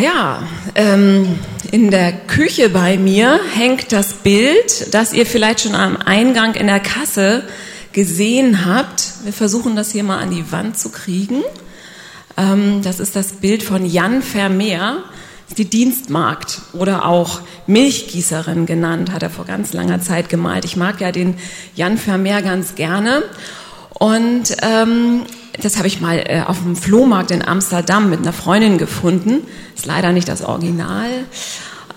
Ja, ähm, in der Küche bei mir hängt das Bild, das ihr vielleicht schon am Eingang in der Kasse gesehen habt. Wir versuchen das hier mal an die Wand zu kriegen. Ähm, das ist das Bild von Jan Vermeer, die Dienstmagd oder auch Milchgießerin genannt, hat er vor ganz langer Zeit gemalt. Ich mag ja den Jan Vermeer ganz gerne. Und ähm, das habe ich mal äh, auf dem Flohmarkt in Amsterdam mit einer Freundin gefunden. Ist leider nicht das Original,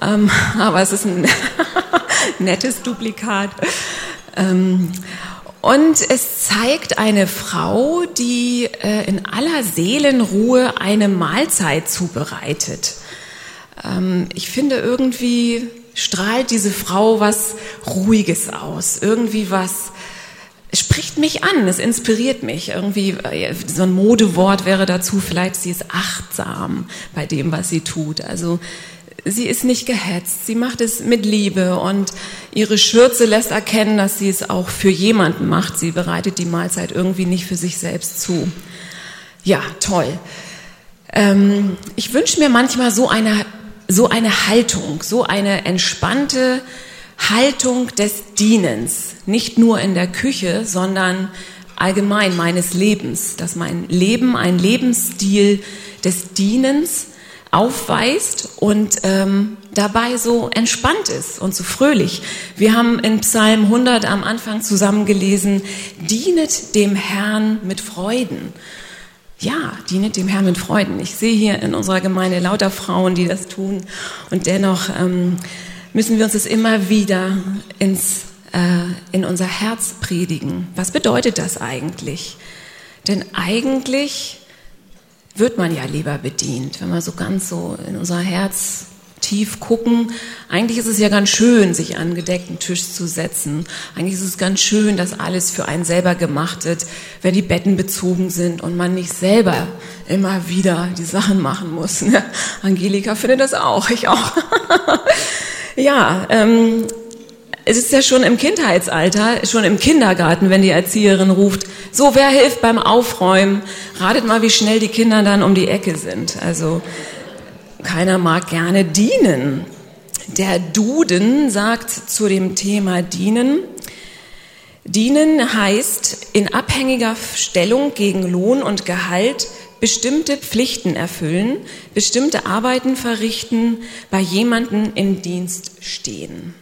ähm, aber es ist ein nettes Duplikat. Ähm, und es zeigt eine Frau, die äh, in aller Seelenruhe eine Mahlzeit zubereitet. Ähm, ich finde irgendwie strahlt diese Frau was Ruhiges aus, irgendwie was spricht mich an, es inspiriert mich. Irgendwie, äh, so ein Modewort wäre dazu vielleicht, sie ist achtsam bei dem, was sie tut. Also, sie ist nicht gehetzt, sie macht es mit Liebe und ihre Schürze lässt erkennen, dass sie es auch für jemanden macht. Sie bereitet die Mahlzeit irgendwie nicht für sich selbst zu. Ja, toll. Ähm, ich wünsche mir manchmal so eine, so eine Haltung, so eine entspannte, Haltung des Dienens, nicht nur in der Küche, sondern allgemein meines Lebens, dass mein Leben ein Lebensstil des Dienens aufweist und ähm, dabei so entspannt ist und so fröhlich. Wir haben in Psalm 100 am Anfang zusammen gelesen, dienet dem Herrn mit Freuden. Ja, dienet dem Herrn mit Freuden. Ich sehe hier in unserer Gemeinde lauter Frauen, die das tun und dennoch ähm, müssen wir uns das immer wieder ins, äh, in unser Herz predigen. Was bedeutet das eigentlich? Denn eigentlich wird man ja lieber bedient, wenn wir so ganz so in unser Herz tief gucken. Eigentlich ist es ja ganz schön, sich an gedeckten Tisch zu setzen. Eigentlich ist es ganz schön, dass alles für einen selber gemacht wird, wenn die Betten bezogen sind und man nicht selber immer wieder die Sachen machen muss. Angelika findet das auch, ich auch. Ja, ähm, es ist ja schon im Kindheitsalter, schon im Kindergarten, wenn die Erzieherin ruft, so, wer hilft beim Aufräumen? Ratet mal, wie schnell die Kinder dann um die Ecke sind. Also, keiner mag gerne dienen. Der Duden sagt zu dem Thema dienen, dienen heißt in abhängiger Stellung gegen Lohn und Gehalt bestimmte Pflichten erfüllen, bestimmte Arbeiten verrichten, bei jemanden im Dienst stehen.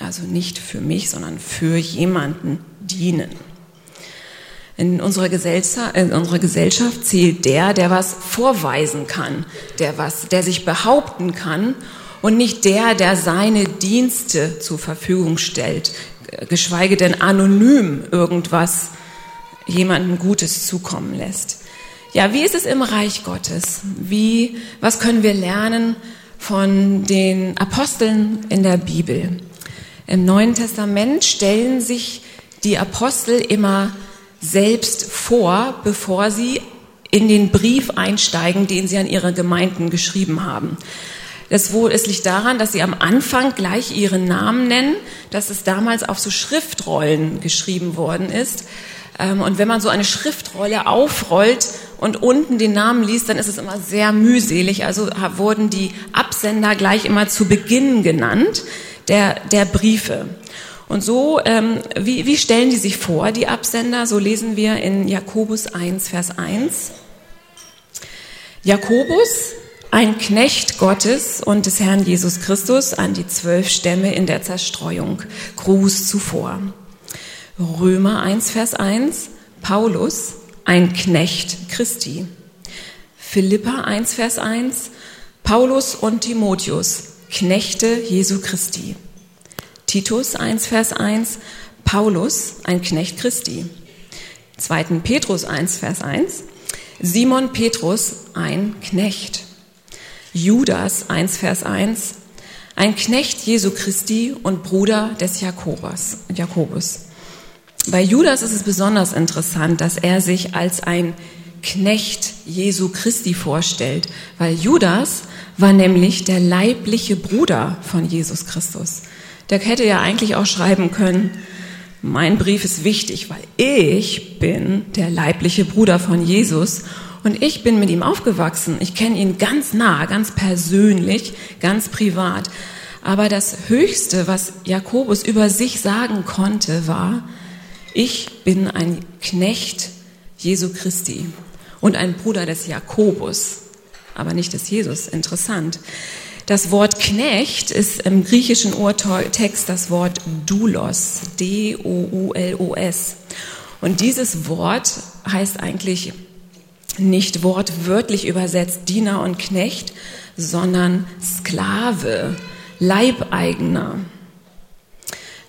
Also nicht für mich, sondern für jemanden dienen. In unserer, in unserer Gesellschaft zählt der, der was vorweisen kann, der was, der sich behaupten kann und nicht der, der seine Dienste zur Verfügung stellt, geschweige denn anonym irgendwas jemandem Gutes zukommen lässt. Ja, wie ist es im Reich Gottes? Wie, was können wir lernen von den Aposteln in der Bibel? Im Neuen Testament stellen sich die Apostel immer selbst vor, bevor sie in den Brief einsteigen, den sie an ihre Gemeinden geschrieben haben. Das wohl, es liegt daran, dass sie am Anfang gleich ihren Namen nennen, dass es damals auf so Schriftrollen geschrieben worden ist. Ähm, und wenn man so eine Schriftrolle aufrollt und unten den Namen liest, dann ist es immer sehr mühselig. Also wurden die Absender gleich immer zu Beginn genannt, der, der Briefe. Und so, ähm, wie, wie stellen die sich vor, die Absender? So lesen wir in Jakobus 1, Vers 1. Jakobus, ein Knecht Gottes und des Herrn Jesus Christus an die zwölf Stämme in der Zerstreuung. Gruß zuvor. Römer 1, Vers 1, Paulus, ein Knecht Christi. Philippa 1, Vers 1, Paulus und Timotheus, Knechte Jesu Christi. Titus 1, Vers 1, Paulus, ein Knecht Christi. 2. Petrus 1, Vers 1, Simon Petrus, ein Knecht. Judas 1, Vers 1, ein Knecht Jesu Christi und Bruder des Jakobus. Bei Judas ist es besonders interessant, dass er sich als ein Knecht Jesu Christi vorstellt, weil Judas war nämlich der leibliche Bruder von Jesus Christus. Der hätte ja eigentlich auch schreiben können, mein Brief ist wichtig, weil ich bin der leibliche Bruder von Jesus Und ich bin mit ihm aufgewachsen. Ich kenne ihn ganz nah, ganz persönlich, ganz privat. Aber das Höchste, was Jakobus über sich sagen konnte, war, ich bin ein Knecht Jesu Christi und ein Bruder des Jakobus, aber nicht des Jesus. Interessant. Das Wort Knecht ist im griechischen Urtext das Wort Doulos, D-O-U-L-O-S. Und dieses Wort heißt eigentlich nicht wortwörtlich übersetzt Diener und Knecht, sondern Sklave, Leibeigener.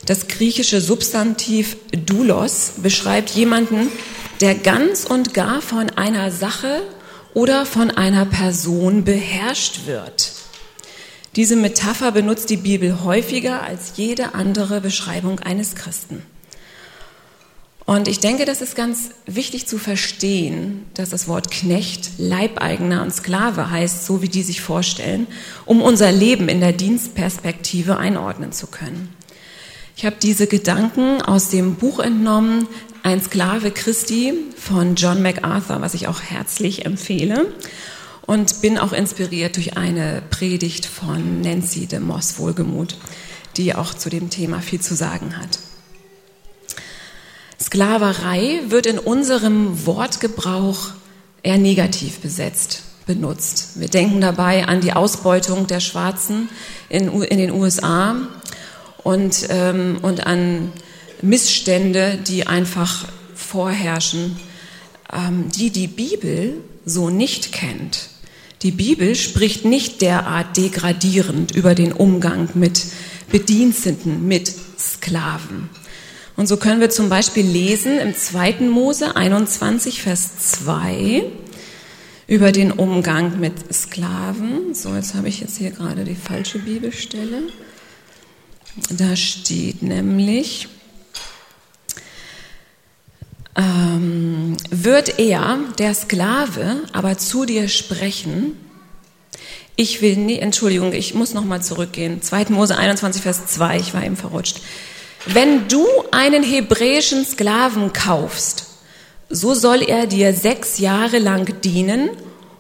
Das griechische Substantiv Doulos beschreibt jemanden, der ganz und gar von einer Sache oder von einer Person beherrscht wird. Diese Metapher benutzt die Bibel häufiger als jede andere Beschreibung eines Christen. Und ich denke, das ist ganz wichtig zu verstehen, dass das Wort Knecht, Leibeigener und Sklave heißt, so wie die sich vorstellen, um unser Leben in der Dienstperspektive einordnen zu können. Ich habe diese Gedanken aus dem Buch entnommen, Ein Sklave Christi von John MacArthur, was ich auch herzlich empfehle. Und bin auch inspiriert durch eine Predigt von Nancy de Moss Wohlgemut, die auch zu dem Thema viel zu sagen hat. Sklaverei wird in unserem Wortgebrauch eher negativ besetzt, benutzt. Wir denken dabei an die Ausbeutung der Schwarzen in, in den USA und, ähm, und an Missstände, die einfach vorherrschen, ähm, die die Bibel so nicht kennt. Die Bibel spricht nicht derart degradierend über den Umgang mit Bediensteten, mit Sklaven. Und so können wir zum Beispiel lesen im 2. Mose 21, Vers 2 über den Umgang mit Sklaven. So, jetzt habe ich jetzt hier gerade die falsche Bibelstelle. Da steht nämlich, ähm, wird er, der Sklave, aber zu dir sprechen, ich will, nee, Entschuldigung, ich muss nochmal zurückgehen. 2. Mose 21, Vers 2, ich war eben verrutscht. Wenn du einen hebräischen Sklaven kaufst, so soll er dir sechs Jahre lang dienen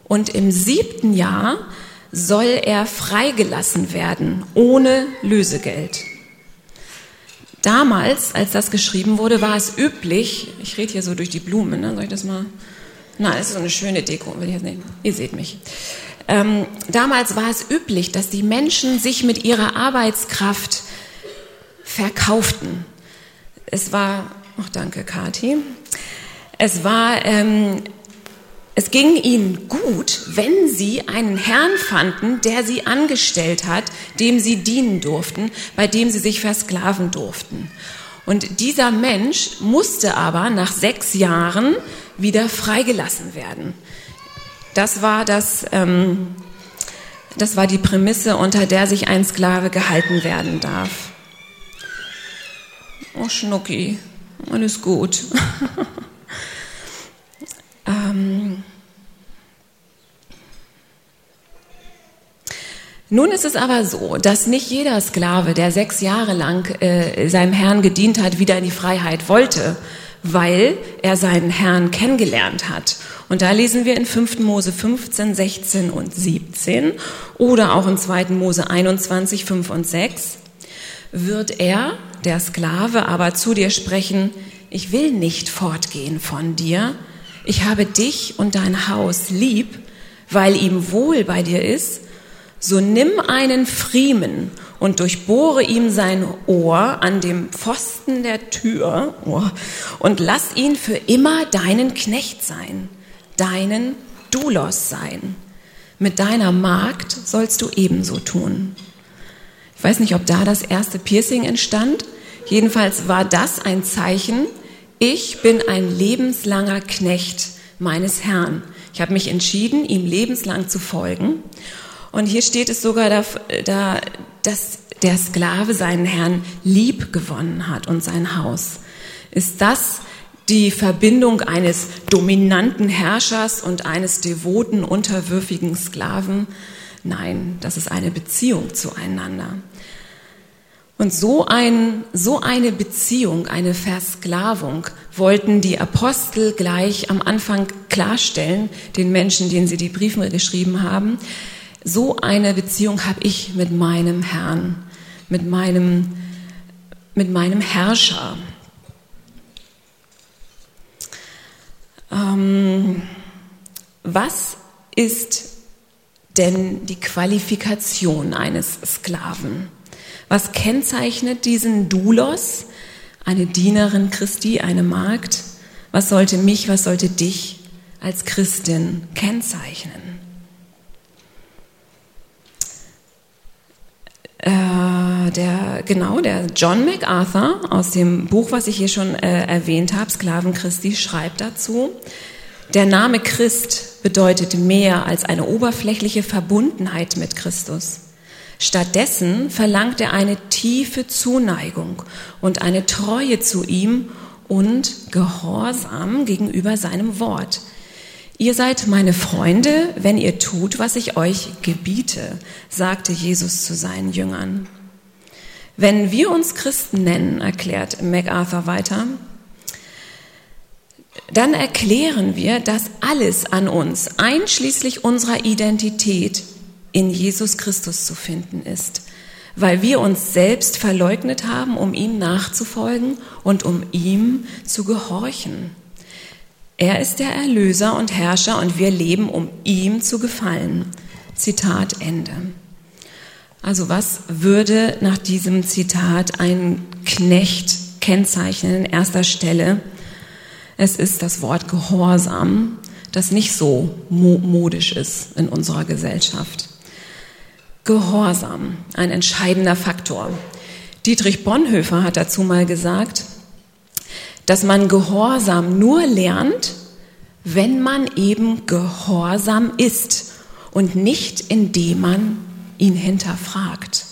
und im siebten Jahr soll er freigelassen werden, ohne Lösegeld. Damals, als das geschrieben wurde, war es üblich, ich rede hier so durch die Blumen, ne? soll ich das mal? Na, das ist so eine schöne Deko, will ich jetzt nehmen. Ihr seht mich. Ähm, damals war es üblich, dass die Menschen sich mit ihrer Arbeitskraft verkauften. Es war, ach danke, Kathi. Es war, ähm, es ging ihnen gut, wenn sie einen Herrn fanden, der sie angestellt hat, dem sie dienen durften, bei dem sie sich versklaven durften. Und dieser Mensch musste aber nach sechs Jahren wieder freigelassen werden. Das war das, ähm, das war die Prämisse, unter der sich ein Sklave gehalten werden darf. Oh, Schnucki, alles gut. ähm. Nun ist es aber so, dass nicht jeder Sklave, der sechs Jahre lang äh, seinem Herrn gedient hat, wieder in die Freiheit wollte, weil er seinen Herrn kennengelernt hat. Und da lesen wir in 5. Mose 15, 16 und 17 oder auch in 2. Mose 21, 5 und 6 wird er, der Sklave, aber zu dir sprechen, ich will nicht fortgehen von dir, ich habe dich und dein Haus lieb, weil ihm wohl bei dir ist, so nimm einen Friemen und durchbohre ihm sein Ohr an dem Pfosten der Tür oh, und lass ihn für immer deinen Knecht sein, deinen Dulos sein. Mit deiner Magd sollst du ebenso tun. Ich weiß nicht, ob da das erste Piercing entstand. Jedenfalls war das ein Zeichen, ich bin ein lebenslanger Knecht meines Herrn. Ich habe mich entschieden, ihm lebenslang zu folgen. Und hier steht es sogar, da, da, dass der Sklave seinen Herrn lieb gewonnen hat und sein Haus. Ist das die Verbindung eines dominanten Herrschers und eines devoten, unterwürfigen Sklaven? Nein, das ist eine Beziehung zueinander. Und so, ein, so eine Beziehung, eine Versklavung wollten die Apostel gleich am Anfang klarstellen, den Menschen, denen sie die Briefe geschrieben haben. So eine Beziehung habe ich mit meinem Herrn, mit meinem, mit meinem Herrscher. Ähm, was ist denn die Qualifikation eines Sklaven? Was kennzeichnet diesen Doulos, eine Dienerin Christi, eine Magd? Was sollte mich, was sollte dich als Christin kennzeichnen? Äh, der, genau, der John MacArthur aus dem Buch, was ich hier schon äh, erwähnt habe, Sklaven Christi, schreibt dazu, der Name Christ bedeutet mehr als eine oberflächliche Verbundenheit mit Christus. Stattdessen verlangt er eine tiefe Zuneigung und eine Treue zu ihm und Gehorsam gegenüber seinem Wort. Ihr seid meine Freunde, wenn ihr tut, was ich euch gebiete, sagte Jesus zu seinen Jüngern. Wenn wir uns Christen nennen, erklärt MacArthur weiter, dann erklären wir, dass alles an uns, einschließlich unserer Identität, in Jesus Christus zu finden ist, weil wir uns selbst verleugnet haben, um ihm nachzufolgen und um ihm zu gehorchen. Er ist der Erlöser und Herrscher und wir leben, um ihm zu gefallen. Zitat Ende. Also was würde nach diesem Zitat ein Knecht kennzeichnen in erster Stelle? Es ist das Wort Gehorsam, das nicht so modisch ist in unserer Gesellschaft. Gehorsam, ein entscheidender Faktor. Dietrich Bonhoeffer hat dazu mal gesagt, dass man Gehorsam nur lernt, wenn man eben gehorsam ist und nicht indem man ihn hinterfragt.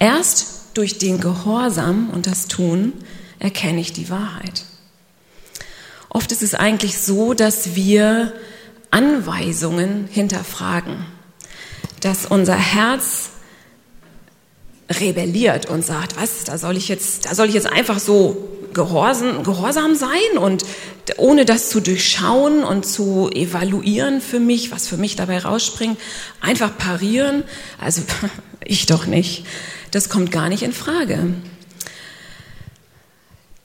Erst durch den Gehorsam und das Tun erkenne ich die Wahrheit. Oft ist es eigentlich so, dass wir Anweisungen hinterfragen, dass unser Herz rebelliert und sagt, was, da soll ich jetzt, da soll ich jetzt einfach so gehorsam, gehorsam sein und ohne das zu durchschauen und zu evaluieren für mich, was für mich dabei rausspringt, einfach parieren. Also ich doch nicht. Das kommt gar nicht in Frage.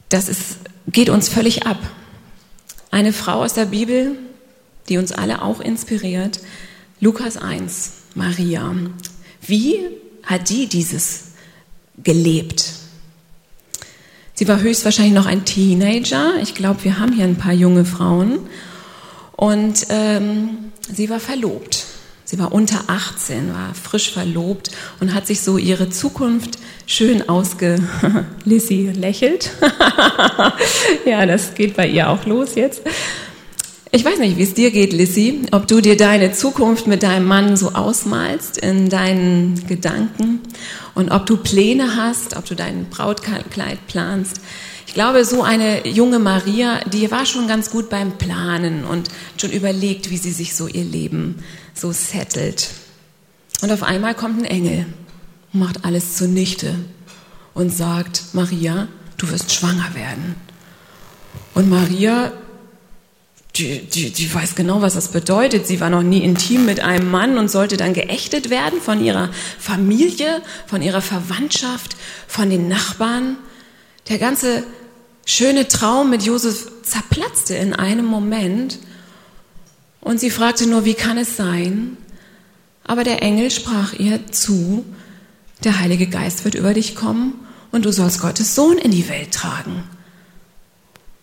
Das ist, geht uns völlig ab. Eine Frau aus der Bibel, die uns alle auch inspiriert, Lukas 1, Maria. Wie hat die dieses gelebt? Sie war höchstwahrscheinlich noch ein Teenager. Ich glaube, wir haben hier ein paar junge Frauen. Und ähm, sie war verlobt. Sie war unter 18, war frisch verlobt und hat sich so ihre Zukunft schön ausge... Lissy lächelt. ja, das geht bei ihr auch los jetzt. Ich weiß nicht, wie es dir geht, Lissy, ob du dir deine Zukunft mit deinem Mann so ausmalst in deinen Gedanken und ob du Pläne hast, ob du dein Brautkleid planst. Ich glaube, so eine junge Maria, die war schon ganz gut beim Planen und schon überlegt, wie sie sich so ihr Leben so settelt. Und auf einmal kommt ein Engel macht alles zunichte und sagt, Maria, du wirst schwanger werden. Und Maria, die, die, die weiß genau, was das bedeutet. Sie war noch nie intim mit einem Mann und sollte dann geächtet werden von ihrer Familie, von ihrer Verwandtschaft, von den Nachbarn. Der ganze schöne Traum mit Josef zerplatzte in einem Moment und sie fragte nur, wie kann es sein? Aber der Engel sprach ihr zu, der Heilige Geist wird über dich kommen und du sollst Gottes Sohn in die Welt tragen.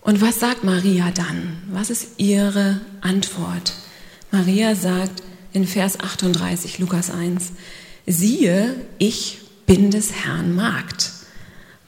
Und was sagt Maria dann? Was ist ihre Antwort? Maria sagt in Vers 38, Lukas 1, siehe, ich bin des Herrn Magd.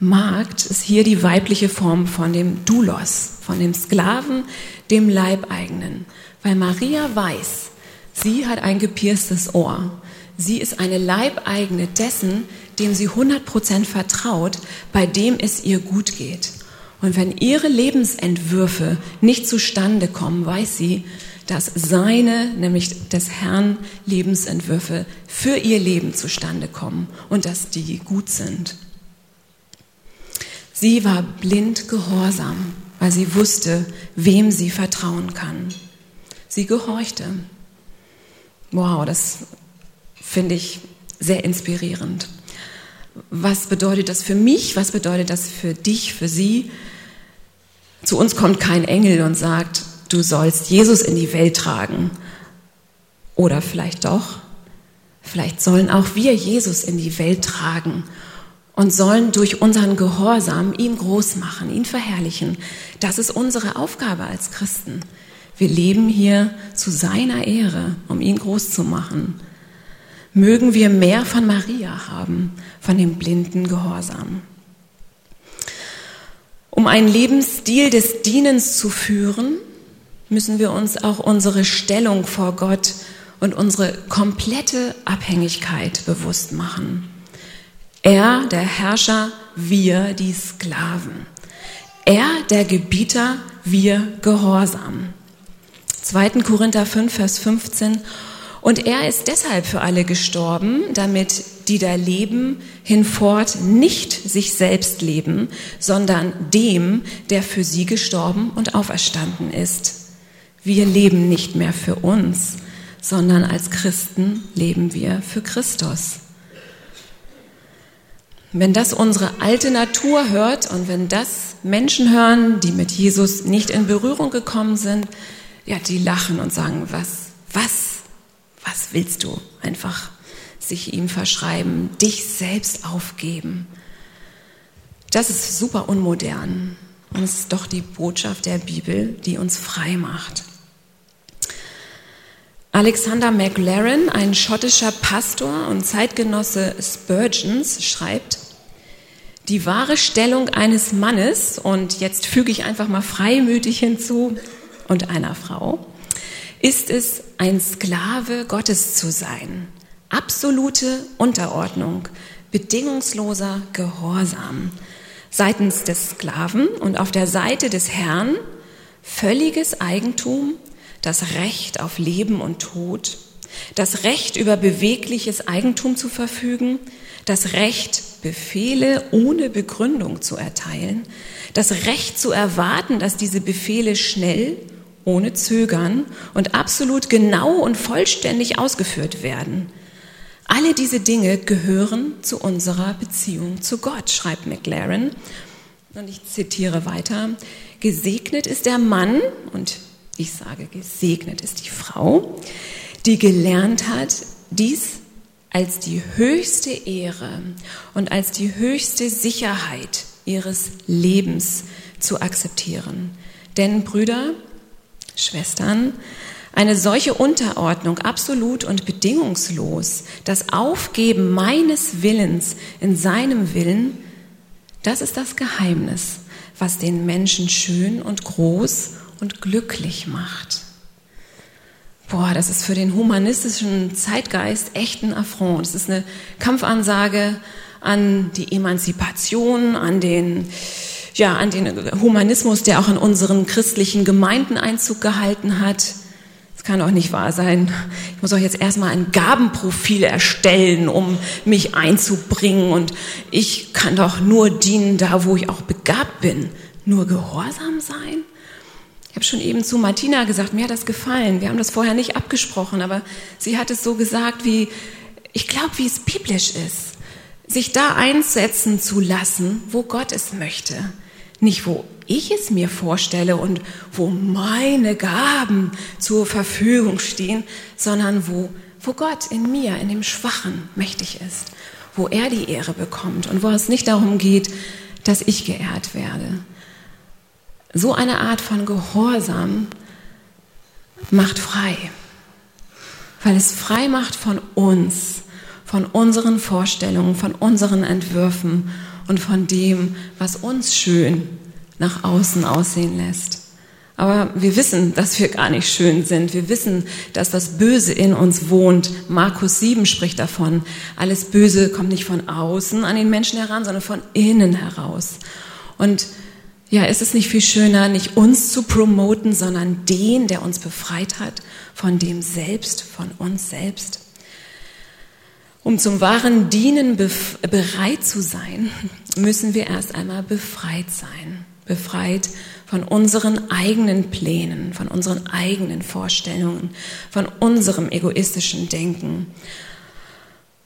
Magd ist hier die weibliche Form von dem Doulos, von dem Sklaven, dem Leibeigenen. Weil Maria weiß, sie hat ein gepierstes Ohr. Sie ist eine Leibeigene dessen, dem sie 100% vertraut, bei dem es ihr gut geht. Und wenn ihre Lebensentwürfe nicht zustande kommen, weiß sie, dass seine, nämlich des Herrn, Lebensentwürfe für ihr Leben zustande kommen und dass die gut sind. Sie war blind gehorsam, weil sie wusste, wem sie vertrauen kann. Sie gehorchte. Wow, das finde ich sehr inspirierend. Was bedeutet das für mich? Was bedeutet das für dich, für sie? Zu uns kommt kein Engel und sagt, du sollst Jesus in die Welt tragen. Oder vielleicht doch. Vielleicht sollen auch wir Jesus in die Welt tragen und sollen durch unseren Gehorsam ihn groß machen, ihn verherrlichen. Das ist unsere Aufgabe als Christen. Wir leben hier zu seiner Ehre, um ihn groß zu machen. Mögen wir mehr von Maria haben, von dem blinden Gehorsam. Um einen Lebensstil des Dienens zu führen, müssen wir uns auch unsere Stellung vor Gott und unsere komplette Abhängigkeit bewusst machen. Er, der Herrscher, wir, die Sklaven. Er, der Gebieter, wir, Gehorsam. 2. Korinther 5, Vers 15. Und er ist deshalb für alle gestorben, damit die da leben, hinfort nicht sich selbst leben, sondern dem, der für sie gestorben und auferstanden ist. Wir leben nicht mehr für uns, sondern als Christen leben wir für Christus. Wenn das unsere alte Natur hört und wenn das Menschen hören, die mit Jesus nicht in Berührung gekommen sind, ja, die lachen und sagen, was, was, was willst du? Einfach sich ihm verschreiben, dich selbst aufgeben. Das ist super unmodern. Und es ist doch die Botschaft der Bibel, die uns frei macht. Alexander McLaren, ein schottischer Pastor und Zeitgenosse Spurgeons, schreibt, die wahre Stellung eines Mannes, und jetzt füge ich einfach mal freimütig hinzu, und einer Frau, ist es, ein Sklave Gottes zu sein. Absolute Unterordnung, bedingungsloser Gehorsam. Seitens des Sklaven und auf der Seite des Herrn völliges Eigentum, das Recht auf Leben und Tod, das Recht über bewegliches Eigentum zu verfügen, das Recht, Befehle ohne Begründung zu erteilen, das Recht zu erwarten, dass diese Befehle schnell, ohne Zögern und absolut genau und vollständig ausgeführt werden. Alle diese Dinge gehören zu unserer Beziehung zu Gott, schreibt McLaren. Und ich zitiere weiter. Gesegnet ist der Mann, und ich sage, gesegnet ist die Frau, die gelernt hat, dies als die höchste Ehre und als die höchste Sicherheit ihres Lebens zu akzeptieren. Denn Brüder, Schwestern, eine solche Unterordnung absolut und bedingungslos, das Aufgeben meines Willens in seinem Willen, das ist das Geheimnis, was den Menschen schön und groß und glücklich macht. Boah, das ist für den humanistischen Zeitgeist echt ein Affront. Das ist eine Kampfansage an die Emanzipation, an den, ja, an den Humanismus, der auch in unseren christlichen Gemeinden Einzug gehalten hat. Das kann doch nicht wahr sein. Ich muss auch jetzt erstmal ein Gabenprofil erstellen, um mich einzubringen. Und ich kann doch nur dienen da, wo ich auch begabt bin. Nur gehorsam sein? Ich habe schon eben zu Martina gesagt, mir hat das gefallen. Wir haben das vorher nicht abgesprochen, aber sie hat es so gesagt, wie ich glaube, wie es biblisch ist, sich da einsetzen zu lassen, wo Gott es möchte, nicht wo ich es mir vorstelle und wo meine Gaben zur Verfügung stehen, sondern wo, wo Gott in mir, in dem Schwachen mächtig ist, wo er die Ehre bekommt und wo es nicht darum geht, dass ich geehrt werde. So eine Art von Gehorsam macht frei, weil es frei macht von uns, von unseren Vorstellungen, von unseren Entwürfen und von dem, was uns schön nach außen aussehen lässt. Aber wir wissen, dass wir gar nicht schön sind. Wir wissen, dass das Böse in uns wohnt. Markus 7 spricht davon. Alles Böse kommt nicht von außen an den Menschen heran, sondern von innen heraus. Und ja, ist es nicht viel schöner, nicht uns zu promoten, sondern den, der uns befreit hat, von dem selbst, von uns selbst? Um zum wahren Dienen bereit zu sein, müssen wir erst einmal befreit sein. Befreit von unseren eigenen Plänen, von unseren eigenen Vorstellungen, von unserem egoistischen Denken.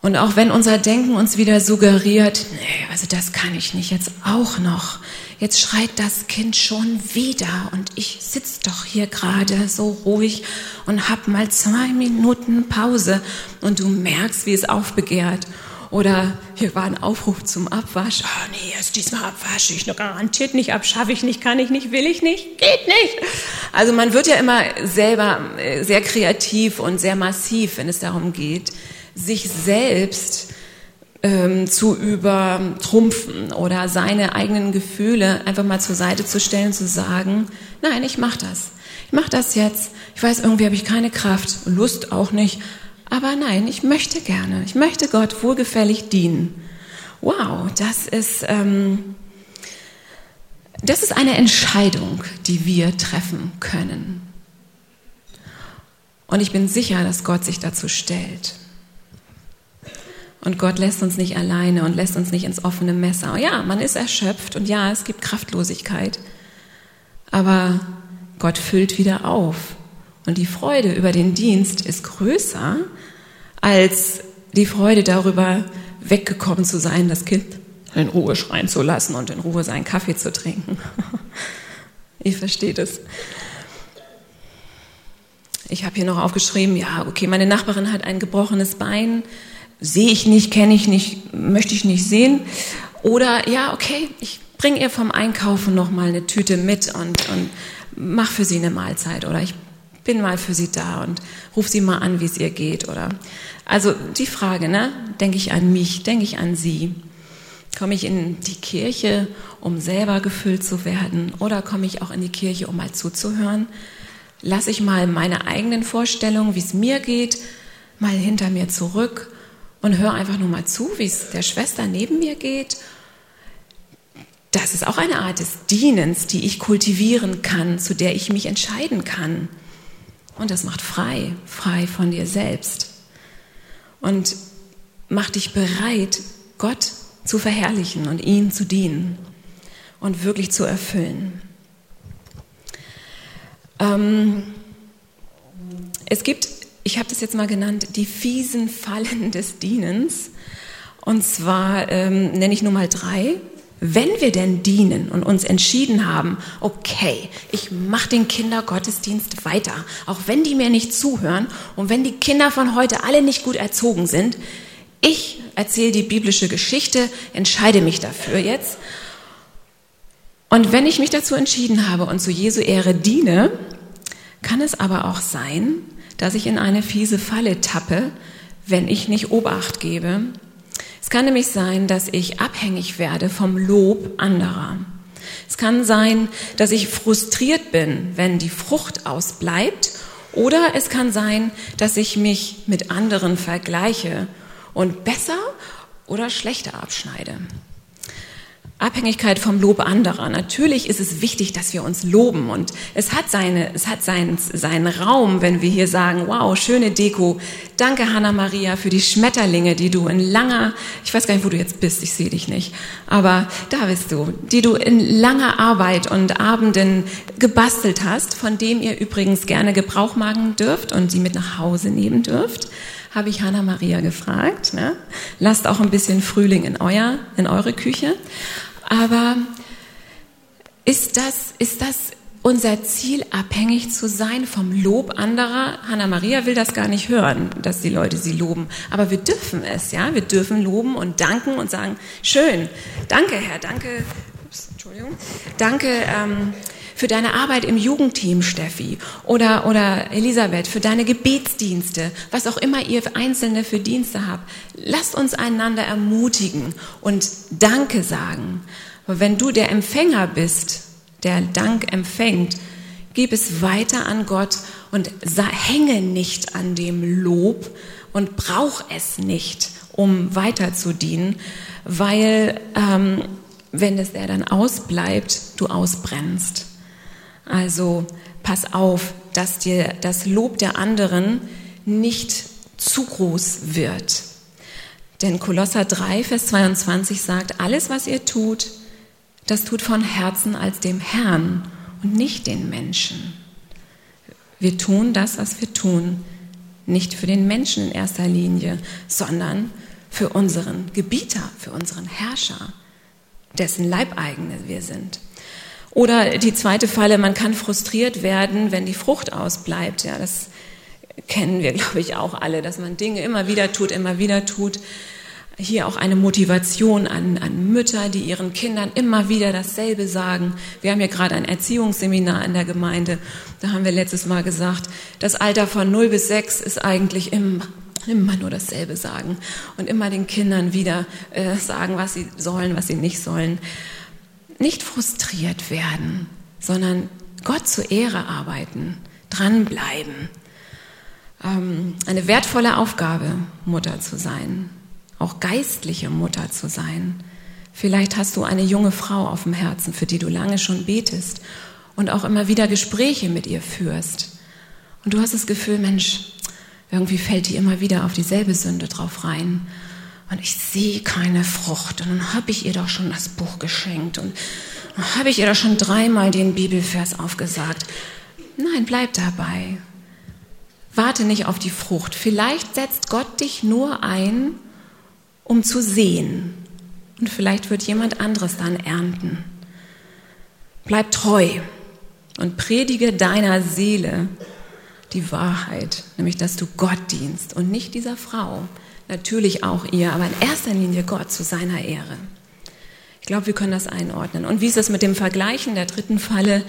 Und auch wenn unser Denken uns wieder suggeriert, nee, also das kann ich nicht jetzt auch noch. Jetzt schreit das Kind schon wieder und ich sitze doch hier gerade so ruhig und hab mal zwei Minuten Pause und du merkst, wie es aufbegehrt. Oder hier war ein Aufruf zum Abwasch. Oh nee, erst diesmal abwasche ich noch garantiert nicht ab, schaffe ich nicht, kann ich nicht, will ich nicht, geht nicht. Also man wird ja immer selber äh, sehr kreativ und sehr massiv, wenn es darum geht, sich selbst ähm, zu übertrumpfen oder seine eigenen Gefühle einfach mal zur Seite zu stellen, zu sagen, nein, ich mache das. Ich mache das jetzt. Ich weiß, irgendwie habe ich keine Kraft, Lust auch nicht. Aber nein, ich möchte gerne. Ich möchte Gott wohlgefällig dienen. Wow, das ist, ähm, das ist eine Entscheidung, die wir treffen können. Und ich bin sicher, dass Gott sich dazu stellt. Und Gott lässt uns nicht alleine und lässt uns nicht ins offene Messer. Ja, man ist erschöpft und ja, es gibt Kraftlosigkeit. Aber Gott füllt wieder auf. Und die Freude über den Dienst ist größer als die Freude darüber, weggekommen zu sein, das Kind in Ruhe schreien zu lassen und in Ruhe seinen Kaffee zu trinken. Ihr versteht es. Ich habe hier noch aufgeschrieben, ja, okay, meine Nachbarin hat ein gebrochenes Bein sehe ich nicht, kenne ich nicht, möchte ich nicht sehen. Oder ja, okay, ich bringe ihr vom Einkaufen noch mal eine Tüte mit und, und mach für sie eine Mahlzeit oder ich bin mal für sie da und ruf sie mal an, wie es ihr geht oder also die Frage, ne, denke ich an mich, denke ich an sie? Komme ich in die Kirche, um selber gefüllt zu werden oder komme ich auch in die Kirche, um mal zuzuhören? Lasse ich mal meine eigenen Vorstellungen, wie es mir geht, mal hinter mir zurück und höre einfach nur mal zu, wie es der Schwester neben mir geht. Das ist auch eine Art des Dienens, die ich kultivieren kann, zu der ich mich entscheiden kann. Und das macht frei, frei von dir selbst. Und macht dich bereit, Gott zu verherrlichen und ihn zu dienen und wirklich zu erfüllen. Ähm, es gibt ich habe das jetzt mal genannt, die fiesen Fallen des Dienens. Und zwar ähm, nenne ich nur mal drei. Wenn wir denn dienen und uns entschieden haben, okay, ich mache den Kindergottesdienst weiter, auch wenn die mir nicht zuhören und wenn die Kinder von heute alle nicht gut erzogen sind, ich erzähle die biblische Geschichte, entscheide mich dafür jetzt. Und wenn ich mich dazu entschieden habe und zu Jesu Ehre diene, kann es aber auch sein, dass ich in eine fiese Falle tappe, wenn ich nicht Obacht gebe. Es kann nämlich sein, dass ich abhängig werde vom Lob anderer. Es kann sein, dass ich frustriert bin, wenn die Frucht ausbleibt. Oder es kann sein, dass ich mich mit anderen vergleiche und besser oder schlechter abschneide. Abhängigkeit vom Lob anderer. Natürlich ist es wichtig, dass wir uns loben und es hat seine, es hat seinen, seinen Raum, wenn wir hier sagen, wow, schöne Deko. Danke, Hanna Maria, für die Schmetterlinge, die du in langer, ich weiß gar nicht, wo du jetzt bist, ich sehe dich nicht, aber da bist du, die du in langer Arbeit und Abenden gebastelt hast, von dem ihr übrigens gerne Gebrauch machen dürft und sie mit nach Hause nehmen dürft habe ich Hanna Maria gefragt. Ne? Lasst auch ein bisschen Frühling in euer, in eure Küche. Aber ist das, ist das unser Ziel, abhängig zu sein vom Lob anderer? Hanna Maria will das gar nicht hören, dass die Leute sie loben. Aber wir dürfen es, ja? Wir dürfen loben und danken und sagen, schön, danke Herr, danke, ups, Entschuldigung, danke, ähm, für deine Arbeit im Jugendteam, Steffi, oder, oder Elisabeth, für deine Gebetsdienste, was auch immer ihr Einzelne für Dienste habt. Lasst uns einander ermutigen und Danke sagen. Aber wenn du der Empfänger bist, der Dank empfängt, gib es weiter an Gott und hänge nicht an dem Lob und brauch es nicht, um weiter zu dienen, weil ähm, wenn es der dann ausbleibt, du ausbrennst. Also pass auf, dass dir das Lob der anderen nicht zu groß wird. Denn Kolosser 3, Vers 22 sagt, alles, was ihr tut, das tut von Herzen als dem Herrn und nicht den Menschen. Wir tun das, was wir tun, nicht für den Menschen in erster Linie, sondern für unseren Gebieter, für unseren Herrscher, dessen Leibeigene wir sind. Oder die zweite Falle, man kann frustriert werden, wenn die Frucht ausbleibt. Ja, das kennen wir, glaube ich, auch alle, dass man Dinge immer wieder tut, immer wieder tut. Hier auch eine Motivation an, an Mütter, die ihren Kindern immer wieder dasselbe sagen. Wir haben hier gerade ein Erziehungsseminar in der Gemeinde. Da haben wir letztes Mal gesagt, das Alter von 0 bis 6 ist eigentlich immer, immer nur dasselbe sagen und immer den Kindern wieder äh, sagen, was sie sollen, was sie nicht sollen nicht frustriert werden, sondern Gott zur Ehre arbeiten, dranbleiben. Ähm, eine wertvolle Aufgabe, Mutter zu sein, auch geistliche Mutter zu sein. Vielleicht hast du eine junge Frau auf dem Herzen, für die du lange schon betest und auch immer wieder Gespräche mit ihr führst. Und du hast das Gefühl, Mensch, irgendwie fällt die immer wieder auf dieselbe Sünde drauf rein und ich sehe keine Frucht. Und dann habe ich ihr doch schon das Buch geschenkt und dann habe ich ihr doch schon dreimal den Bibelvers aufgesagt. Nein, bleib dabei. Warte nicht auf die Frucht. Vielleicht setzt Gott dich nur ein, um zu sehen. Und vielleicht wird jemand anderes dann ernten. Bleib treu und predige deiner Seele die Wahrheit, nämlich dass du Gott dienst und nicht dieser Frau, natürlich auch ihr, aber in erster Linie Gott zu seiner Ehre. Ich glaube, wir können das einordnen. Und wie ist es mit dem Vergleichen der dritten Falle?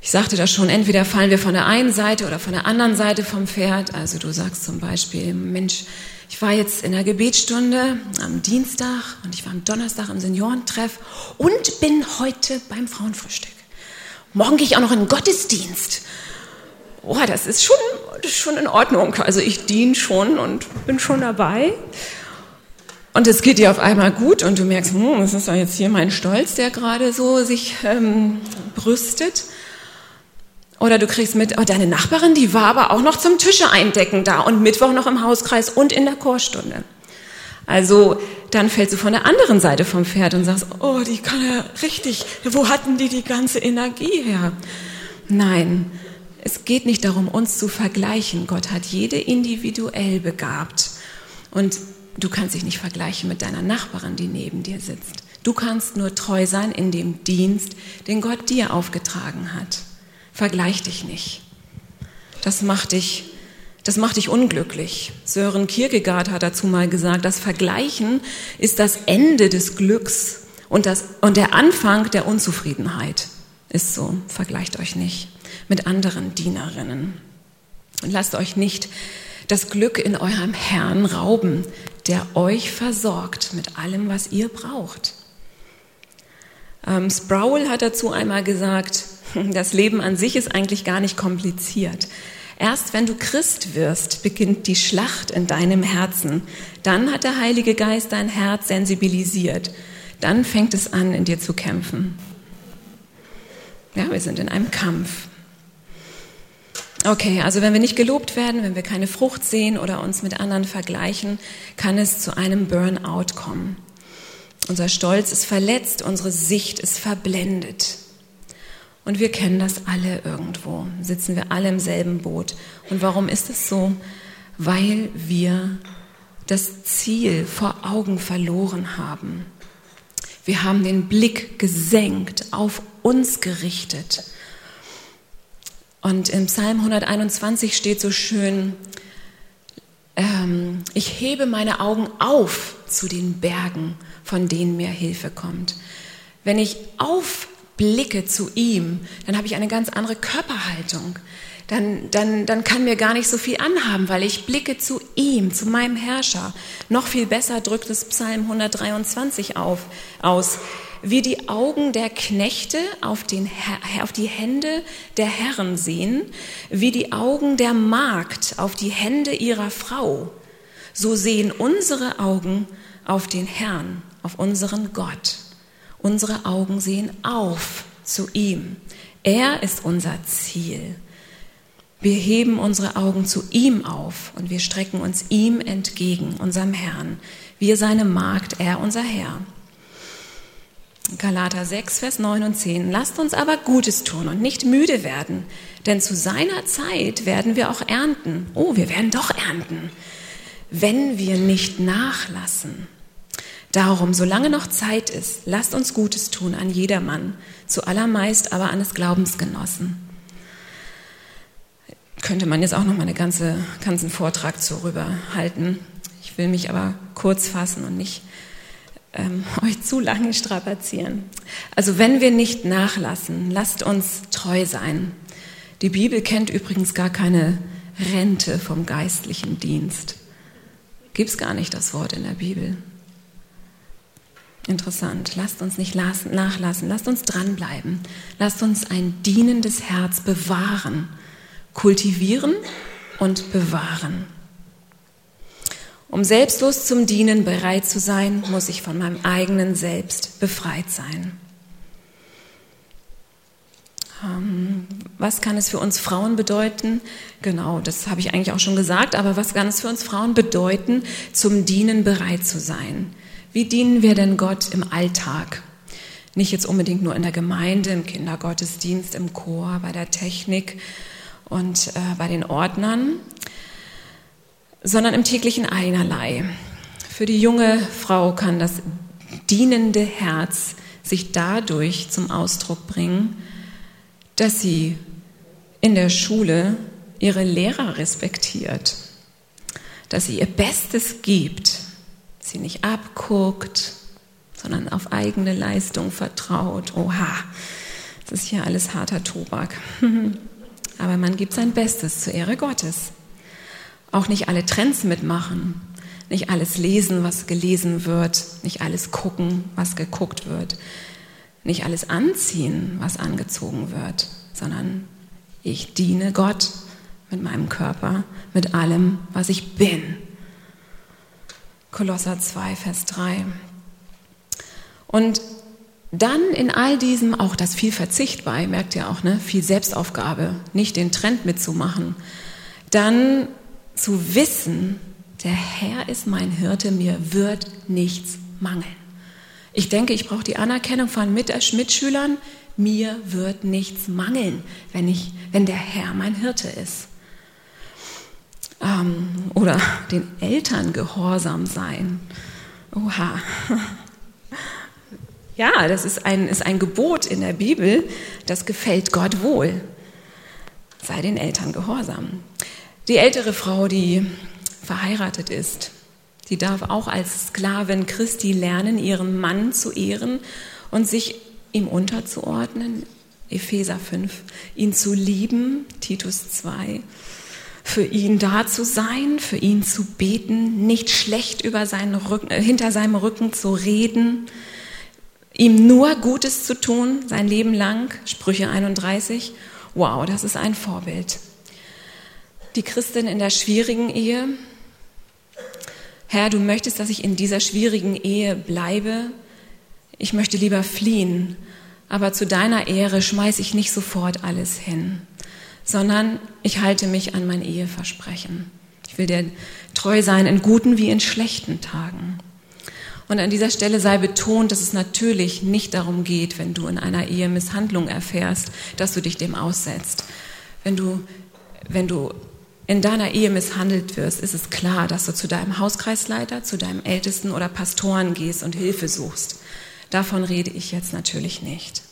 Ich sagte das schon, entweder fallen wir von der einen Seite oder von der anderen Seite vom Pferd. Also du sagst zum Beispiel, Mensch, ich war jetzt in der Gebetsstunde am Dienstag und ich war am Donnerstag im Seniorentreff und bin heute beim Frauenfrühstück. Morgen gehe ich auch noch in den Gottesdienst oh, das ist schon, das ist schon in Ordnung. Also ich diene schon und bin schon dabei. Und es geht dir auf einmal gut und du merkst, hm, das ist doch jetzt hier mein Stolz, der gerade so sich ähm, brüstet. Oder du kriegst mit, oh, deine Nachbarin, die war aber auch noch zum Tische eindecken da und Mittwoch noch im Hauskreis und in der Chorstunde. Also dann fällst du von der anderen Seite vom Pferd und sagst, oh, die kann ja richtig, wo hatten die die ganze Energie her? Nein, es geht nicht darum, uns zu vergleichen. Gott hat jede individuell begabt. Und du kannst dich nicht vergleichen mit deiner Nachbarin, die neben dir sitzt. Du kannst nur treu sein in dem Dienst, den Gott dir aufgetragen hat. Vergleich dich nicht. Das macht dich, das macht dich unglücklich. Sören Kierkegaard hat dazu mal gesagt, das Vergleichen ist das Ende des Glücks und, das, und der Anfang der Unzufriedenheit. Ist so, vergleicht euch nicht mit anderen Dienerinnen. Und lasst euch nicht das Glück in eurem Herrn rauben, der euch versorgt mit allem, was ihr braucht. Ähm, Sproul hat dazu einmal gesagt, das Leben an sich ist eigentlich gar nicht kompliziert. Erst wenn du Christ wirst, beginnt die Schlacht in deinem Herzen. Dann hat der Heilige Geist dein Herz sensibilisiert. Dann fängt es an, in dir zu kämpfen. Ja, wir sind in einem Kampf. Okay, also wenn wir nicht gelobt werden, wenn wir keine Frucht sehen oder uns mit anderen vergleichen, kann es zu einem Burnout kommen. Unser Stolz ist verletzt, unsere Sicht ist verblendet. Und wir kennen das alle irgendwo, sitzen wir alle im selben Boot. Und warum ist es so? Weil wir das Ziel vor Augen verloren haben. Wir haben den Blick gesenkt, auf uns gerichtet. Und im Psalm 121 steht so schön, ähm, ich hebe meine Augen auf zu den Bergen, von denen mir Hilfe kommt. Wenn ich aufblicke zu ihm, dann habe ich eine ganz andere Körperhaltung. Dann, dann, dann kann mir gar nicht so viel anhaben, weil ich blicke zu ihm, zu meinem Herrscher. Noch viel besser drückt es Psalm 123 auf, aus wie die Augen der Knechte auf, den, auf die Hände der Herren sehen, wie die Augen der Magd auf die Hände ihrer Frau, so sehen unsere Augen auf den Herrn, auf unseren Gott. Unsere Augen sehen auf zu ihm. Er ist unser Ziel. Wir heben unsere Augen zu ihm auf und wir strecken uns ihm entgegen, unserem Herrn. Wir seine Magd, er unser Herr. Galater 6, Vers 9 und 10. Lasst uns aber Gutes tun und nicht müde werden, denn zu seiner Zeit werden wir auch ernten. Oh, wir werden doch ernten, wenn wir nicht nachlassen. Darum, solange noch Zeit ist, lasst uns Gutes tun an jedermann, zu allermeist aber an des Glaubensgenossen könnte man jetzt auch noch mal einen ganze, ganzen Vortrag darüber halten. Ich will mich aber kurz fassen und nicht ähm, euch zu lange strapazieren. Also wenn wir nicht nachlassen, lasst uns treu sein. Die Bibel kennt übrigens gar keine Rente vom geistlichen Dienst. Gibt es gar nicht das Wort in der Bibel. Interessant. Lasst uns nicht nachlassen. Lasst uns dranbleiben. Lasst uns ein dienendes Herz bewahren kultivieren und bewahren. Um selbstlos zum Dienen bereit zu sein, muss ich von meinem eigenen Selbst befreit sein. Ähm, was kann es für uns Frauen bedeuten? Genau, das habe ich eigentlich auch schon gesagt, aber was kann es für uns Frauen bedeuten, zum Dienen bereit zu sein? Wie dienen wir denn Gott im Alltag? Nicht jetzt unbedingt nur in der Gemeinde, im Kindergottesdienst, im Chor, bei der Technik, und äh, bei den Ordnern, sondern im täglichen Einerlei. Für die junge Frau kann das dienende Herz sich dadurch zum Ausdruck bringen, dass sie in der Schule ihre Lehrer respektiert, dass sie ihr Bestes gibt, sie nicht abguckt, sondern auf eigene Leistung vertraut. Oha, das ist hier alles harter Tobak. aber man gibt sein Bestes zur Ehre Gottes. Auch nicht alle Trends mitmachen, nicht alles lesen, was gelesen wird, nicht alles gucken, was geguckt wird, nicht alles anziehen, was angezogen wird, sondern ich diene Gott mit meinem Körper, mit allem, was ich bin. Kolosser 2, Vers 3. Und dann in all diesem auch das viel Verzicht bei, merkt ihr auch, ne? viel Selbstaufgabe, nicht den Trend mitzumachen. Dann zu wissen, der Herr ist mein Hirte, mir wird nichts mangeln. Ich denke, ich brauche die Anerkennung von Mitschülern, mir wird nichts mangeln, wenn, ich, wenn der Herr mein Hirte ist. Ähm, oder den Eltern gehorsam sein. Oha. Ja, das ist ein, ist ein Gebot in der Bibel, das gefällt Gott wohl. Sei den Eltern gehorsam. Die ältere Frau, die verheiratet ist, die darf auch als Sklavin Christi lernen, ihren Mann zu ehren und sich ihm unterzuordnen. Epheser 5. Ihn zu lieben, Titus 2. Für ihn da zu sein, für ihn zu beten, nicht schlecht über seinen Rücken, äh, hinter seinem Rücken zu reden, ihm nur Gutes zu tun, sein Leben lang, Sprüche 31. Wow, das ist ein Vorbild. Die Christin in der schwierigen Ehe. Herr, du möchtest, dass ich in dieser schwierigen Ehe bleibe. Ich möchte lieber fliehen, aber zu deiner Ehre schmeiße ich nicht sofort alles hin, sondern ich halte mich an mein Eheversprechen. Ich will dir treu sein in guten wie in schlechten Tagen. Und an dieser Stelle sei betont, dass es natürlich nicht darum geht, wenn du in einer Ehe Misshandlung erfährst, dass du dich dem aussetzt. Wenn du, wenn du in deiner Ehe misshandelt wirst, ist es klar, dass du zu deinem Hauskreisleiter, zu deinem Ältesten oder Pastoren gehst und Hilfe suchst. Davon rede ich jetzt natürlich nicht.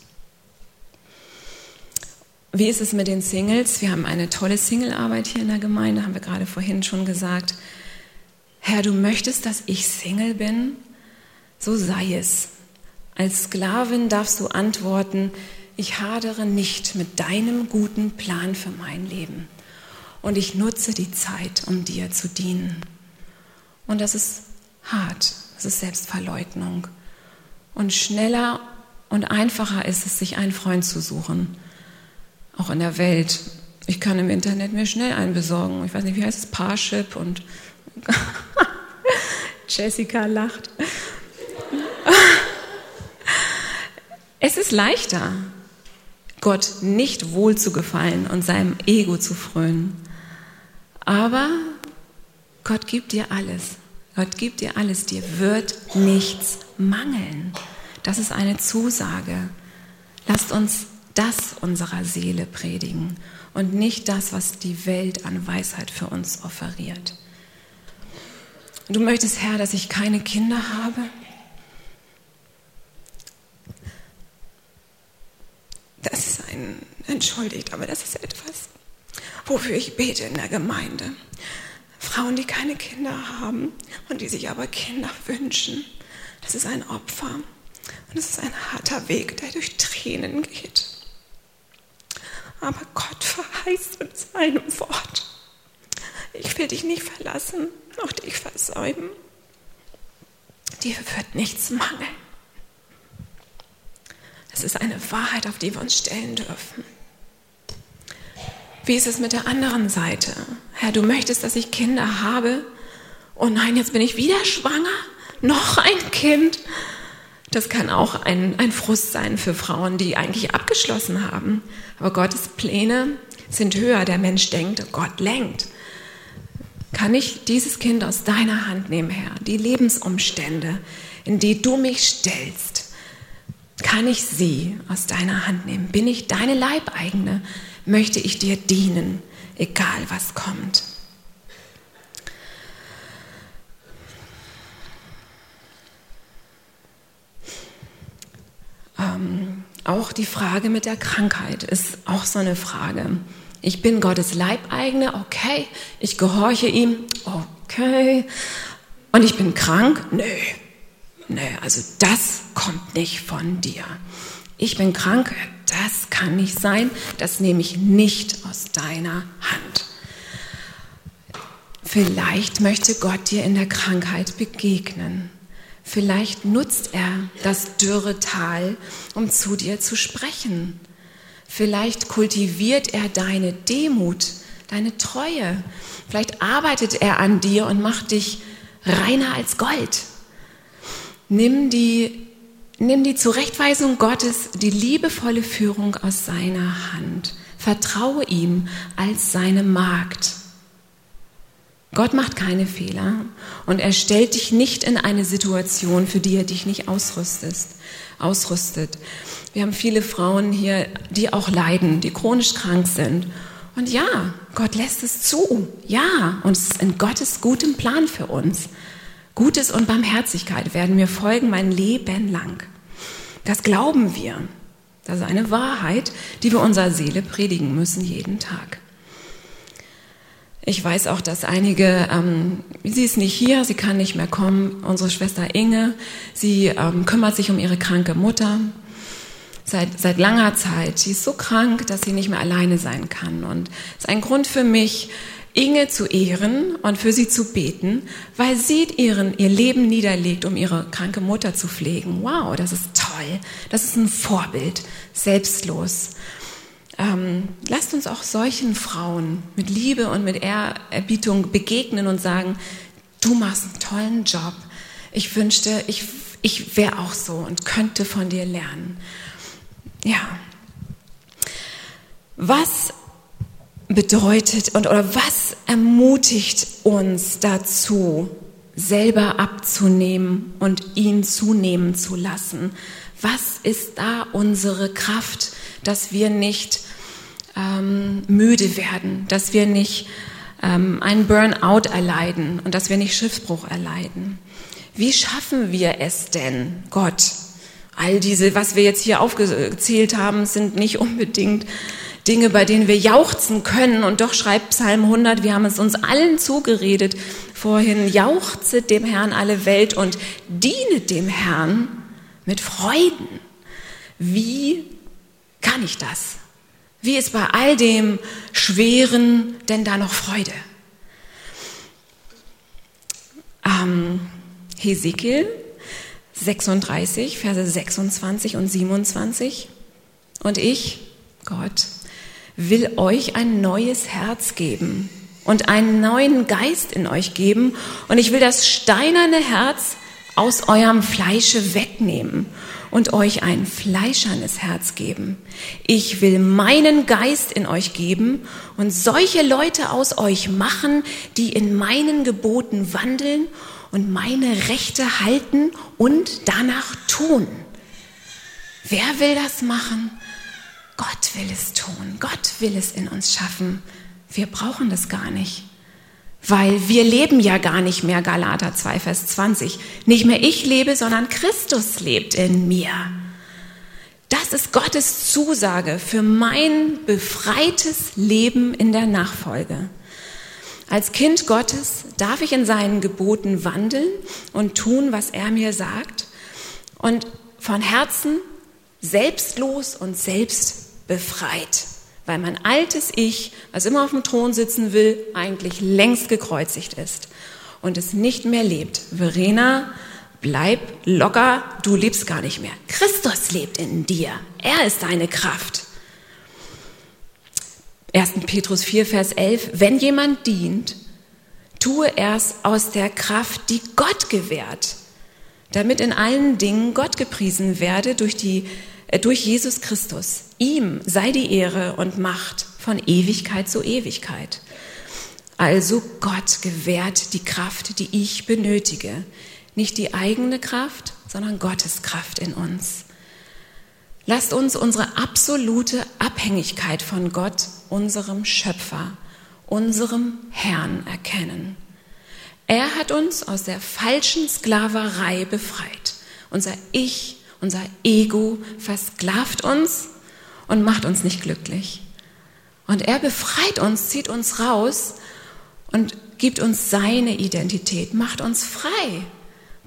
Wie ist es mit den Singles? Wir haben eine tolle Singlearbeit hier in der Gemeinde, haben wir gerade vorhin schon gesagt. Herr, du möchtest, dass ich Single bin? so sei es. Als Sklavin darfst du antworten, ich hadere nicht mit deinem guten Plan für mein Leben und ich nutze die Zeit, um dir zu dienen. Und das ist hart, das ist Selbstverleugnung. Und schneller und einfacher ist es, sich einen Freund zu suchen, auch in der Welt. Ich kann im Internet mir schnell einen besorgen. Ich weiß nicht, wie heißt es, Parship und Jessica lacht. Es ist leichter. Gott nicht wohl zu gefallen und seinem Ego zu frönen. Aber Gott gibt dir alles. Gott gibt dir alles. Dir wird nichts mangeln. Das ist eine Zusage. Lasst uns das unserer Seele predigen und nicht das, was die Welt an Weisheit für uns offeriert. Du möchtest, Herr, dass ich keine Kinder habe? Das ist ein, entschuldigt, aber das ist etwas, wofür ich bete in der Gemeinde. Frauen, die keine Kinder haben und die sich aber Kinder wünschen, das ist ein Opfer. Und es ist ein harter Weg, der durch Tränen geht. Aber Gott verheißt in seinem Wort. Ich will dich nicht verlassen, noch dich versäumen. Dir wird nichts mangeln. Es ist eine Wahrheit, auf die wir uns stellen dürfen. Wie ist es mit der anderen Seite? Herr, du möchtest, dass ich Kinder habe. Oh nein, jetzt bin ich wieder schwanger. Noch ein Kind. Das kann auch ein, ein Frust sein für Frauen, die eigentlich abgeschlossen haben. Aber Gottes Pläne sind höher. Der Mensch denkt, Gott lenkt. Kann ich dieses Kind aus deiner Hand nehmen, Herr? Die Lebensumstände, in die du mich stellst, kann ich sie aus deiner Hand nehmen? Bin ich deine Leibeigene? Möchte ich dir dienen, egal was kommt? Ähm, auch die Frage mit der Krankheit ist auch so eine Frage. Ich bin Gottes Leibeigene, okay. Ich gehorche ihm, okay. Und ich bin krank? Nö. Nö, also das kommt nicht von dir. Ich bin krank, das kann nicht sein. Das nehme ich nicht aus deiner Hand. Vielleicht möchte Gott dir in der Krankheit begegnen. Vielleicht nutzt er das dürre Tal, um zu dir zu sprechen. Vielleicht kultiviert er deine Demut, deine Treue. Vielleicht arbeitet er an dir und macht dich reiner als Gold. Nimm die, nimm die Zurechtweisung Gottes, die liebevolle Führung aus seiner Hand. Vertraue ihm als seine Magd. Gott macht keine Fehler und er stellt dich nicht in eine Situation, für die er dich nicht ausrüstet. Wir haben viele Frauen hier, die auch leiden, die chronisch krank sind. Und ja, Gott lässt es zu. Ja, und es ist in Gottes gutem Plan für uns. Gutes und Barmherzigkeit werden mir folgen mein Leben lang. Das glauben wir. Das ist eine Wahrheit, die wir unserer Seele predigen müssen jeden Tag. Ich weiß auch, dass einige, ähm, sie ist nicht hier, sie kann nicht mehr kommen, unsere Schwester Inge, sie ähm, kümmert sich um ihre kranke Mutter seit, seit langer Zeit. Sie ist so krank, dass sie nicht mehr alleine sein kann. Und es ist ein Grund für mich, Inge zu ehren und für sie zu beten, weil sie ihren, ihr Leben niederlegt, um ihre kranke Mutter zu pflegen. Wow, das ist toll. Das ist ein Vorbild, selbstlos. Ähm, lasst uns auch solchen Frauen mit Liebe und mit Ehrerbietung begegnen und sagen, du machst einen tollen Job. Ich wünschte, ich, ich wäre auch so und könnte von dir lernen. Ja. Was bedeutet und oder was ermutigt uns dazu, selber abzunehmen und ihn zunehmen zu lassen? Was ist da unsere Kraft, dass wir nicht ähm, müde werden, dass wir nicht ähm, einen Burnout erleiden und dass wir nicht Schiffbruch erleiden. Wie schaffen wir es denn, Gott? All diese, was wir jetzt hier aufgezählt haben, sind nicht unbedingt Dinge, bei denen wir jauchzen können. Und doch schreibt Psalm 100, wir haben es uns allen zugeredet vorhin, jauchzet dem Herrn alle Welt und dienet dem Herrn mit Freuden. Wie kann ich das? Wie ist bei all dem Schweren denn da noch Freude? Ähm, Hesekiel 36, Verse 26 und 27. Und ich, Gott, will euch ein neues Herz geben und einen neuen Geist in euch geben. Und ich will das steinerne Herz aus eurem Fleische wegnehmen und euch ein fleischernes Herz geben. Ich will meinen Geist in euch geben und solche Leute aus euch machen, die in meinen Geboten wandeln und meine Rechte halten und danach tun. Wer will das machen? Gott will es tun. Gott will es in uns schaffen. Wir brauchen das gar nicht. Weil wir leben ja gar nicht mehr, Galater 2, Vers 20. Nicht mehr ich lebe, sondern Christus lebt in mir. Das ist Gottes Zusage für mein befreites Leben in der Nachfolge. Als Kind Gottes darf ich in seinen Geboten wandeln und tun, was er mir sagt und von Herzen selbstlos und selbstbefreit weil mein altes Ich, was immer auf dem Thron sitzen will, eigentlich längst gekreuzigt ist und es nicht mehr lebt. Verena, bleib locker, du lebst gar nicht mehr. Christus lebt in dir. Er ist deine Kraft. 1. Petrus 4, Vers 11. Wenn jemand dient, tue er's aus der Kraft, die Gott gewährt, damit in allen Dingen Gott gepriesen werde durch die durch Jesus Christus. Ihm sei die Ehre und Macht von Ewigkeit zu Ewigkeit. Also Gott gewährt die Kraft, die ich benötige. Nicht die eigene Kraft, sondern Gottes Kraft in uns. Lasst uns unsere absolute Abhängigkeit von Gott, unserem Schöpfer, unserem Herrn erkennen. Er hat uns aus der falschen Sklaverei befreit. Unser Ich unser Ego versklavt uns und macht uns nicht glücklich. Und er befreit uns, zieht uns raus und gibt uns seine Identität, macht uns frei,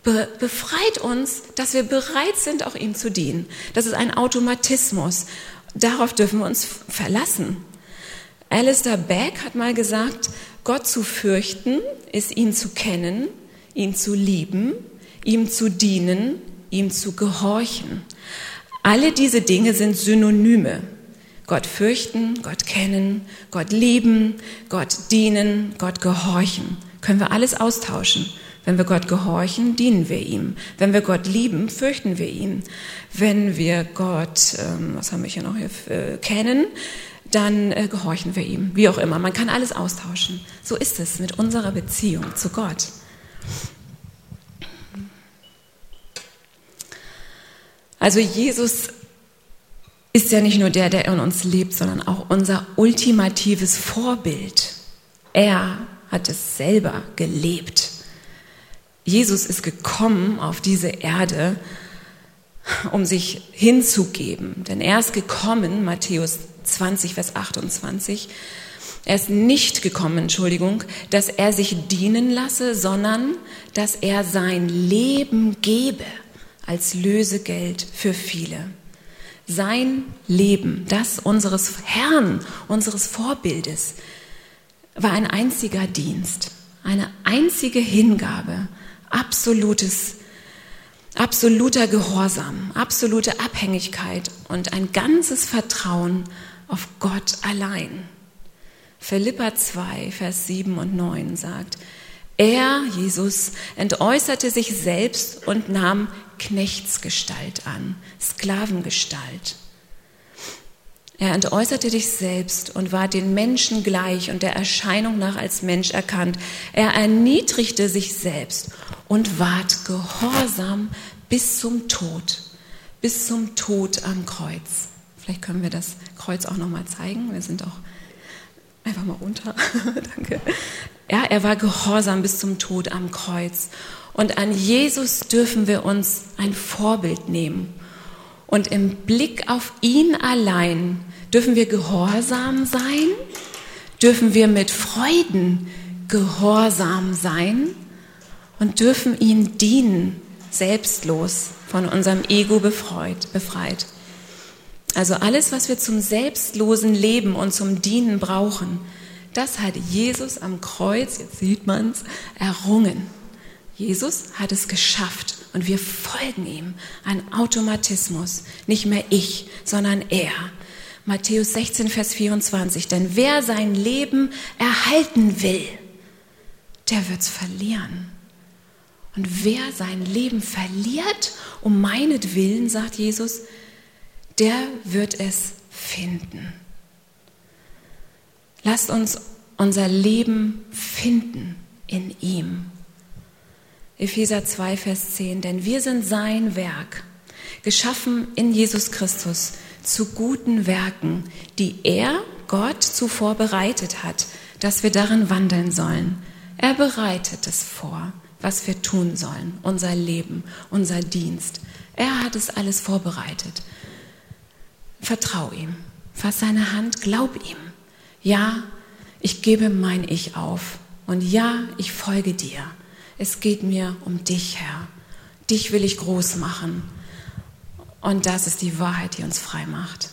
be befreit uns, dass wir bereit sind, auch ihm zu dienen. Das ist ein Automatismus. Darauf dürfen wir uns verlassen. Alistair Beck hat mal gesagt, Gott zu fürchten ist ihn zu kennen, ihn zu lieben, ihm zu dienen, ihm zu gehorchen. Alle diese Dinge sind Synonyme. Gott fürchten, Gott kennen, Gott lieben, Gott dienen, Gott gehorchen. Können wir alles austauschen. Wenn wir Gott gehorchen, dienen wir ihm. Wenn wir Gott lieben, fürchten wir ihn. Wenn wir Gott, ähm, was haben wir hier noch hier, äh, kennen, dann äh, gehorchen wir ihm. Wie auch immer. Man kann alles austauschen. So ist es mit unserer Beziehung zu Gott. Also Jesus ist ja nicht nur der, der in uns lebt, sondern auch unser ultimatives Vorbild. Er hat es selber gelebt. Jesus ist gekommen auf diese Erde, um sich hinzugeben. Denn er ist gekommen, Matthäus 20, Vers 28, er ist nicht gekommen, Entschuldigung, dass er sich dienen lasse, sondern dass er sein Leben gebe als Lösegeld für viele. Sein Leben, das unseres Herrn, unseres Vorbildes, war ein einziger Dienst, eine einzige Hingabe, absolutes, absoluter Gehorsam, absolute Abhängigkeit und ein ganzes Vertrauen auf Gott allein. Philippa 2, Vers 7 und 9 sagt, er, Jesus, entäußerte sich selbst und nahm Knechtsgestalt an, Sklavengestalt. Er entäußerte dich selbst und war den Menschen gleich und der Erscheinung nach als Mensch erkannt. Er erniedrigte sich selbst und ward gehorsam bis zum Tod, bis zum Tod am Kreuz. Vielleicht können wir das Kreuz auch noch mal zeigen. Wir sind auch einfach mal runter. Danke. Ja, er war gehorsam bis zum Tod am Kreuz. Und an Jesus dürfen wir uns ein Vorbild nehmen. Und im Blick auf ihn allein dürfen wir gehorsam sein, dürfen wir mit Freuden gehorsam sein und dürfen ihm dienen, selbstlos, von unserem Ego befreit. befreit. Also alles, was wir zum selbstlosen Leben und zum Dienen brauchen, das hat Jesus am Kreuz, jetzt sieht man es, errungen. Jesus hat es geschafft und wir folgen ihm. Ein Automatismus. Nicht mehr ich, sondern er. Matthäus 16, Vers 24. Denn wer sein Leben erhalten will, der wird es verlieren. Und wer sein Leben verliert, um meinetwillen, sagt Jesus, der wird es finden. Lasst uns unser Leben finden in ihm. Epheser 2, Vers 10, denn wir sind sein Werk, geschaffen in Jesus Christus zu guten Werken, die er, Gott, zuvor bereitet hat, dass wir darin wandeln sollen. Er bereitet es vor, was wir tun sollen, unser Leben, unser Dienst. Er hat es alles vorbereitet. Vertrau ihm, fass seine Hand, glaub ihm. Ja, ich gebe mein Ich auf und ja, ich folge dir. Es geht mir um dich, Herr. Dich will ich groß machen. Und das ist die Wahrheit, die uns frei macht.